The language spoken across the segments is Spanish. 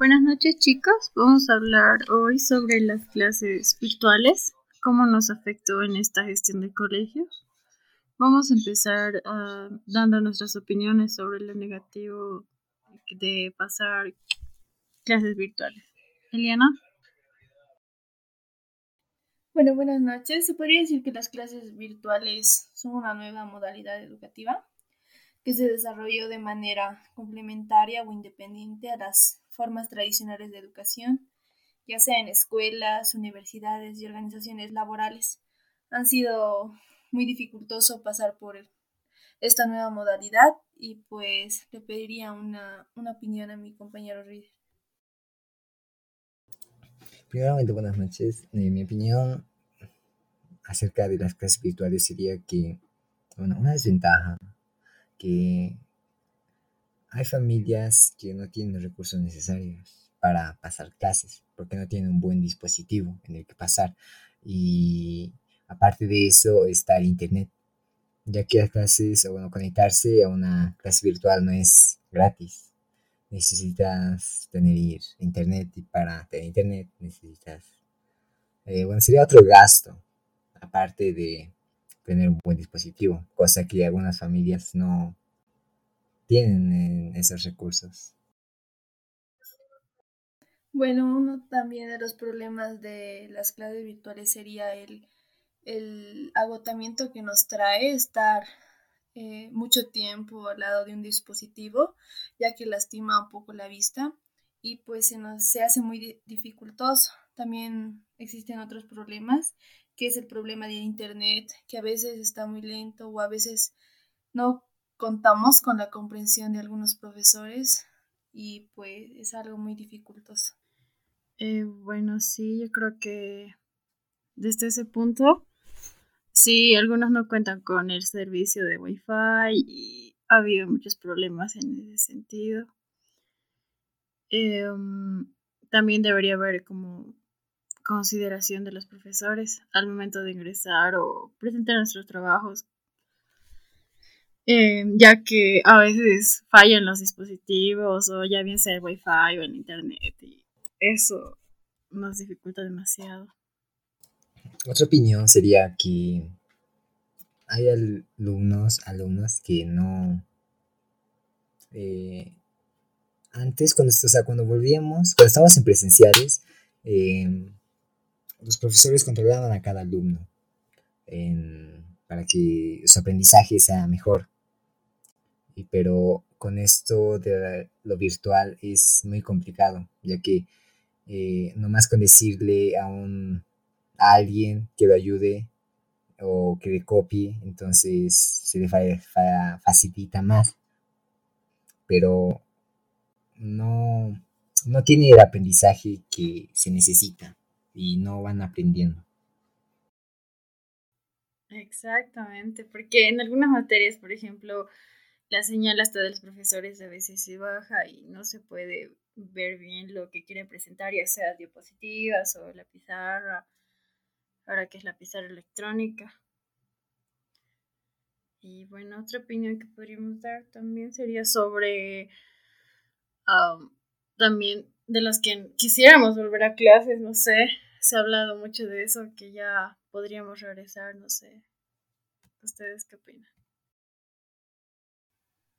Buenas noches chicos, vamos a hablar hoy sobre las clases virtuales, cómo nos afectó en esta gestión de colegios. Vamos a empezar ah, dando nuestras opiniones sobre lo negativo de pasar clases virtuales. Eliana. Bueno, buenas noches. Se podría decir que las clases virtuales son una nueva modalidad educativa que se desarrolló de manera complementaria o independiente a las formas tradicionales de educación, ya sea en escuelas, universidades y organizaciones laborales. Han sido muy dificultoso pasar por esta nueva modalidad y pues le pediría una, opinión a mi compañero Reader. Primeramente, buenas noches. Eh, mi opinión acerca de las clases virtuales sería que bueno, una desventaja que hay familias que no tienen los recursos necesarios para pasar clases, porque no tienen un buen dispositivo en el que pasar. Y aparte de eso está el Internet, ya que las clases, o bueno, conectarse a una clase virtual no es gratis. Necesitas tener Internet y para tener Internet necesitas, eh, bueno, sería otro gasto, aparte de tener un buen dispositivo, cosa que algunas familias no, tienen esos recursos. Bueno, uno también de los problemas de las clases virtuales sería el, agotamiento que nos trae estar eh, mucho tiempo al lado de un dispositivo, ya que lastima un poco la vista y pues se nos se hace muy dificultoso. También existen otros problemas, que es el problema de internet, que a veces está muy lento o a veces no contamos con la comprensión de algunos profesores y pues es algo muy dificultoso. Eh, bueno, sí, yo creo que desde ese punto, sí, algunos no cuentan con el servicio de Wi-Fi y ha habido muchos problemas en ese sentido. Em, también debería haber como consideración de los profesores al momento de ingresar o presentar nuestros trabajos eh, ya que a veces fallan los dispositivos o ya bien sea el wifi o el internet y eso nos dificulta demasiado. Otra opinión sería que hay alumnos, alumnas que no... Eh, antes, cuando, o sea, cuando volvíamos, cuando estábamos en presenciales, eh, los profesores controlaban a cada alumno para que su aprendizaje sea mejor. Pero con esto de lo virtual es muy complicado, ya que eh, nomás con decirle a, un, a alguien que lo ayude o que le copie, entonces se le facilita más, pero no, no tiene el aprendizaje que se necesita y no van aprendiendo. Exactamente, porque en algunas materias, por ejemplo, la señal hasta de los profesores a veces se baja y no se puede ver bien lo que quieren presentar, ya sea diapositivas o la pizarra, ahora que es la pizarra electrónica. Y bueno, otra opinión que podríamos dar también sería sobre también de los que quisiéramos volver a clases, no sé, se ha hablado mucho de eso, que ya podríamos regresar, no sé. ¿Ustedes qué opinan?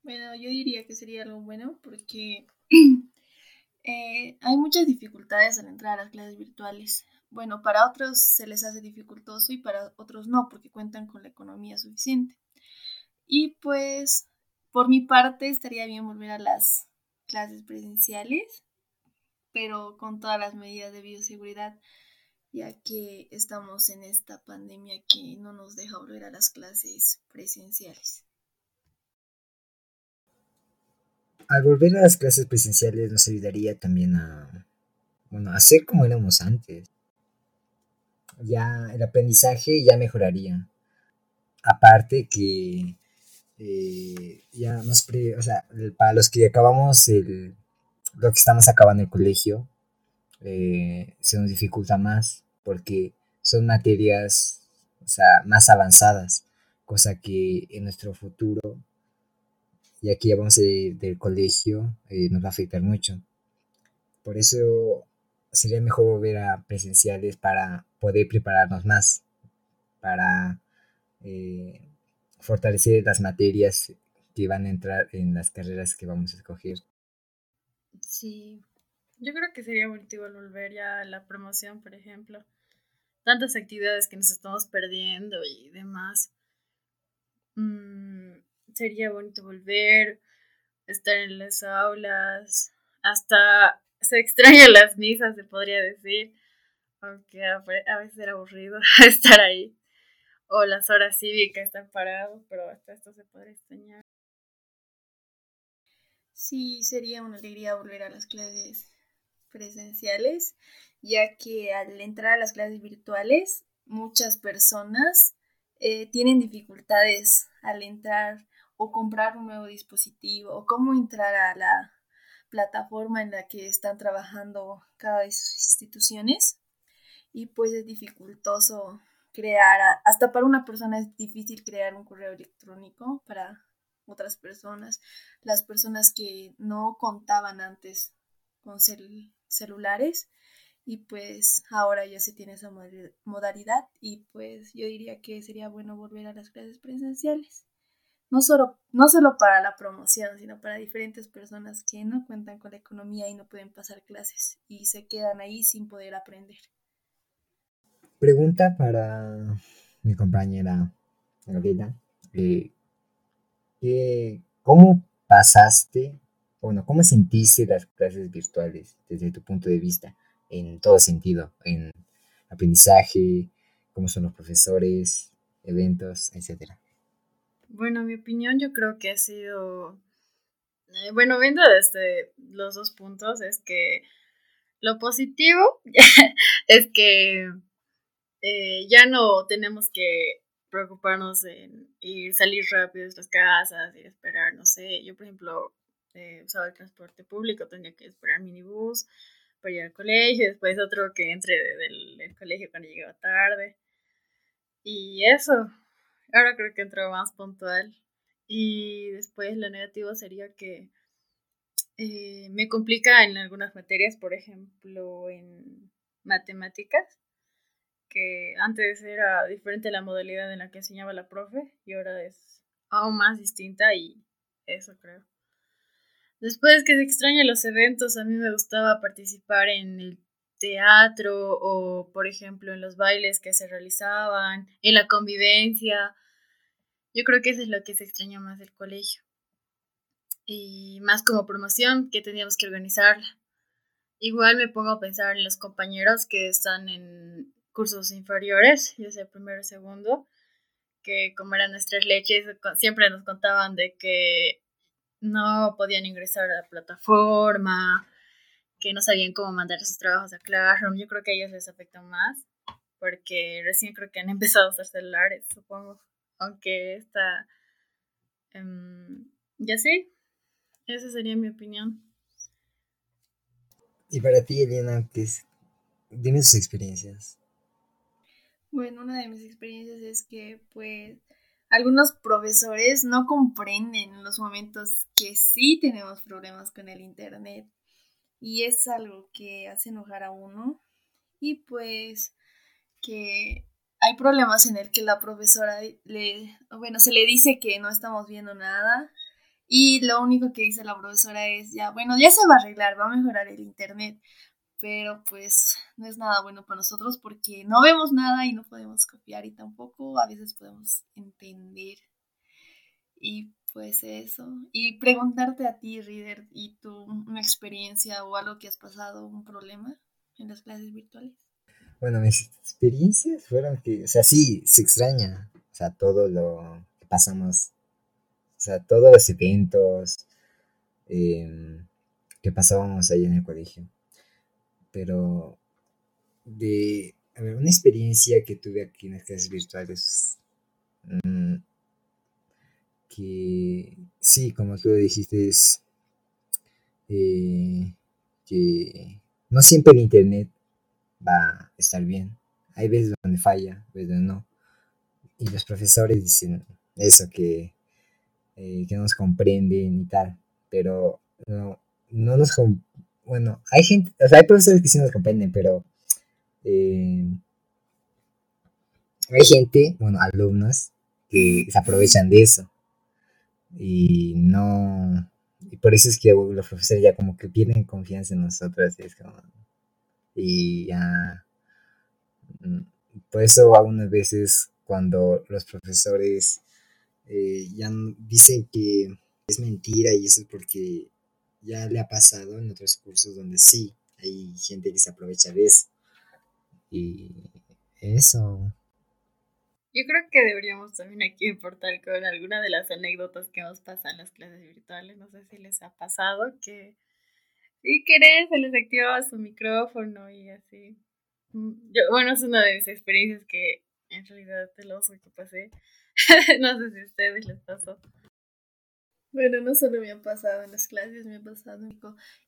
Bueno, yo diría que sería algo bueno porque eh, hay muchas dificultades al entrar a las clases virtuales. Bueno, para otros se les hace dificultoso y para otros no, porque cuentan con la economía suficiente. Y pues, por mi parte, estaría bien volver a las clases presenciales, pero con todas las medidas de bioseguridad, ya que estamos en esta pandemia que no nos deja volver a las clases presenciales. al volver a las clases presenciales nos ayudaría también a, bueno, a ser como éramos antes. Ya el aprendizaje ya mejoraría. Aparte que eh, ya nos, o sea, para los que acabamos el, lo que estamos acabando el colegio, eh, se nos dificulta más porque son materias o sea, más avanzadas, cosa que en nuestro futuro y aquí ya vamos a ir del colegio, eh, nos va a afectar mucho. por eso sería mejor volver a presenciales para poder prepararnos más, para eh, fortalecer las materias que van a entrar en las carreras que vamos a escoger. Sí, yo creo que sería bonito volver ya a la promoción, por ejemplo. Tantas actividades que nos estamos perdiendo y demás. Mm, sería bonito volver, estar en las aulas, hasta se extrañan las misas, se podría decir, aunque a veces era aburrido estar ahí. O las horas cívicas están parados, pero hasta esto se podría extrañar. Sí, sería una alegría volver a las clases presenciales, ya que al entrar a las clases virtuales, muchas personas eh, tienen dificultades al entrar o comprar un nuevo dispositivo o cómo entrar a la plataforma en la que están trabajando cada de sus instituciones. Y pues es dificultoso crear, hasta para una persona es difícil crear un correo electrónico para otras personas, las personas que no contaban antes con celulares y pues ahora ya se tiene esa modalidad y pues yo diría que sería bueno volver a las clases presenciales no solo, no solo para la promoción, sino para diferentes personas que no cuentan con la economía y no pueden pasar clases y se quedan ahí sin poder aprender. Pregunta para mi compañera Gabriela. Eh, ¿Cómo pasaste, bueno, cómo sentiste las clases virtuales desde tu punto de vista, en todo sentido, en aprendizaje, cómo son los profesores, eventos, etcétera? Bueno, mi opinión yo creo que ha sido, eh, bueno, viendo desde los dos puntos, es que lo positivo es que eh, ya no tenemos que preocuparnos en ir, salir rápido de nuestras casas y esperar, no sé, yo por ejemplo eh, usaba el transporte público, tenía que esperar minibús para ir al colegio, después otro que entre del colegio cuando llegaba tarde. Y eso, Ahora creo que entró más puntual. Y después lo negativo sería que eh, me complica en algunas materias, por ejemplo, en matemáticas, que antes era diferente la modalidad en la que enseñaba la profe y ahora es aún más distinta y eso creo. Después que se extrañan los eventos, a mí me gustaba participar en el teatro o, por ejemplo, en los bailes que se realizaban, en la convivencia, yo creo que eso es lo que se extraña más del colegio. Y más como promoción que teníamos que organizarla. Igual me pongo a pensar en los compañeros que están en cursos inferiores, ya sea primero o segundo, que como eran nuestras leches, siempre nos contaban de que no podían ingresar a la plataforma, que no sabían cómo mandar sus trabajos a Classroom. Yo creo que a ellos les afecta más, porque recién creo que han empezado a usar celulares, supongo aunque esta, em, ya sé, esa sería mi opinión. Y para ti, Elena, ¿qué es? dime tus experiencias. Bueno, una de mis experiencias es que, pues, algunos profesores no comprenden los momentos que sí tenemos problemas con el Internet. Y es algo que hace enojar a uno. Y pues que hay problemas en el que la profesora le, bueno, se le dice que no estamos viendo nada y lo único que dice la profesora es ya, bueno, ya se va a arreglar, va a mejorar el internet, pero pues no es nada bueno para nosotros porque no vemos nada y no podemos copiar y tampoco a veces podemos entender. Y pues eso. Y preguntarte a ti, Reader, ¿y tu una experiencia o algo que has pasado, un problema en las clases virtuales? Bueno, mis experiencias fueron que, o sea, sí, se extraña, o sea, todo lo que pasamos, o sea, todos los eventos em, que pasábamos ahí en el colegio. Pero de, ver, una experiencia que tuve aquí en las clases virtuales, mm, que sí, como tú dijiste, es eh, que no siempre el internet va a estar bien. Hay veces donde falla, veces donde no. Y los profesores dicen eso, que, eh, que no nos comprenden y tal, pero no, no nos bueno, hay gente, o sea, hay profesores que sí nos comprenden, pero eh, hay gente, bueno, alumnos que se aprovechan de eso. Y no, y por eso es que los profesores ya como que pierden confianza en nosotros. Y, es como, y ya, mm, por eso algunas veces cuando los profesores eh, ya dicen que es mentira y eso es porque ya le ha pasado en otros cursos donde sí, hay gente que se aprovecha de eso. Y eso. Yo creo que deberíamos también aquí importar con alguna de las anécdotas que nos pasan en las clases virtuales. No sé si les ha pasado que y querer se les activa su micrófono y así. Mm, yo, bueno, es una de mis experiencias que en realidad te lo que pasé. no sé si a ustedes les pasó. Bueno, no solo me ha pasado en las clases, me ha pasado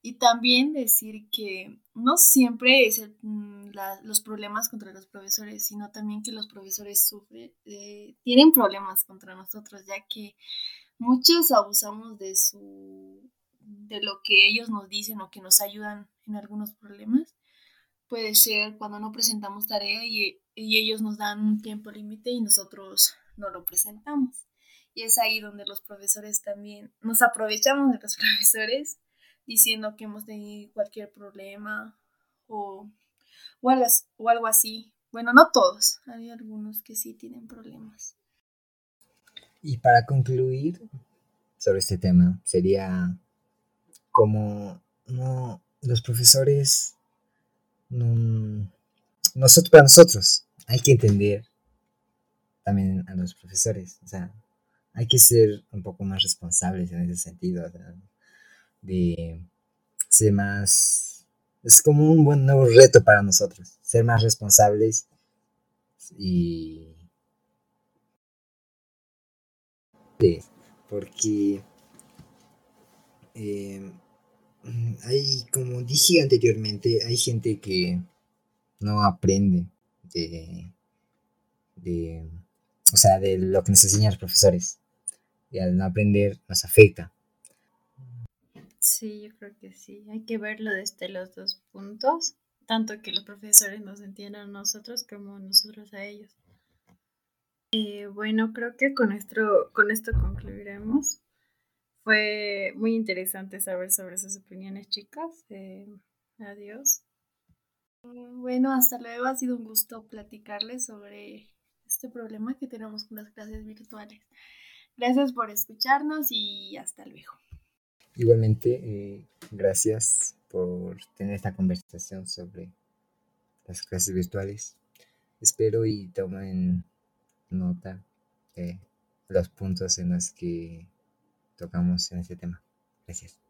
Y también decir que no siempre es mm, los problemas contra los profesores, sino también que los profesores sufren, eh, tienen problemas contra nosotros, ya que muchos abusamos de su de lo que ellos nos dicen o que nos ayudan en algunos problemas. Puede ser cuando no presentamos tarea y, y ellos nos dan un tiempo límite y nosotros no lo presentamos. Y es ahí donde los profesores también nos aprovechamos de los profesores diciendo que hemos tenido cualquier problema o, o, algo, así. Bueno, no todos, hay algunos que sí tienen problemas. Y para concluir sobre este tema, sería como no, los profesores, no, nosotros, para nosotros, hay que entender también a los profesores, o sea, hay que ser un poco más responsables en ese sentido, de ser más, es como un buen nuevo reto para nosotros, ser más responsables y... porque eh, hay, como dije anteriormente, hay gente que no aprende de, de, o sea, de lo que nos enseñan los profesores y al no aprender nos afecta. Sí, yo creo que sí. Hay que verlo desde los dos puntos, tanto que los profesores nos entiendan a nosotros como nosotros a ellos. Eh, bueno, creo que con esto, con esto concluiremos. Fue muy interesante saber sobre sus opiniones, chicas. Eh, adiós. Bueno, hasta luego. Ha sido un gusto platicarles sobre este problema que tenemos con las clases virtuales. Gracias por escucharnos y hasta luego. Igualmente, eh, gracias por tener esta conversación sobre las clases virtuales. Espero y tomen nota de los puntos en los que tocamos en este tema. Gracias.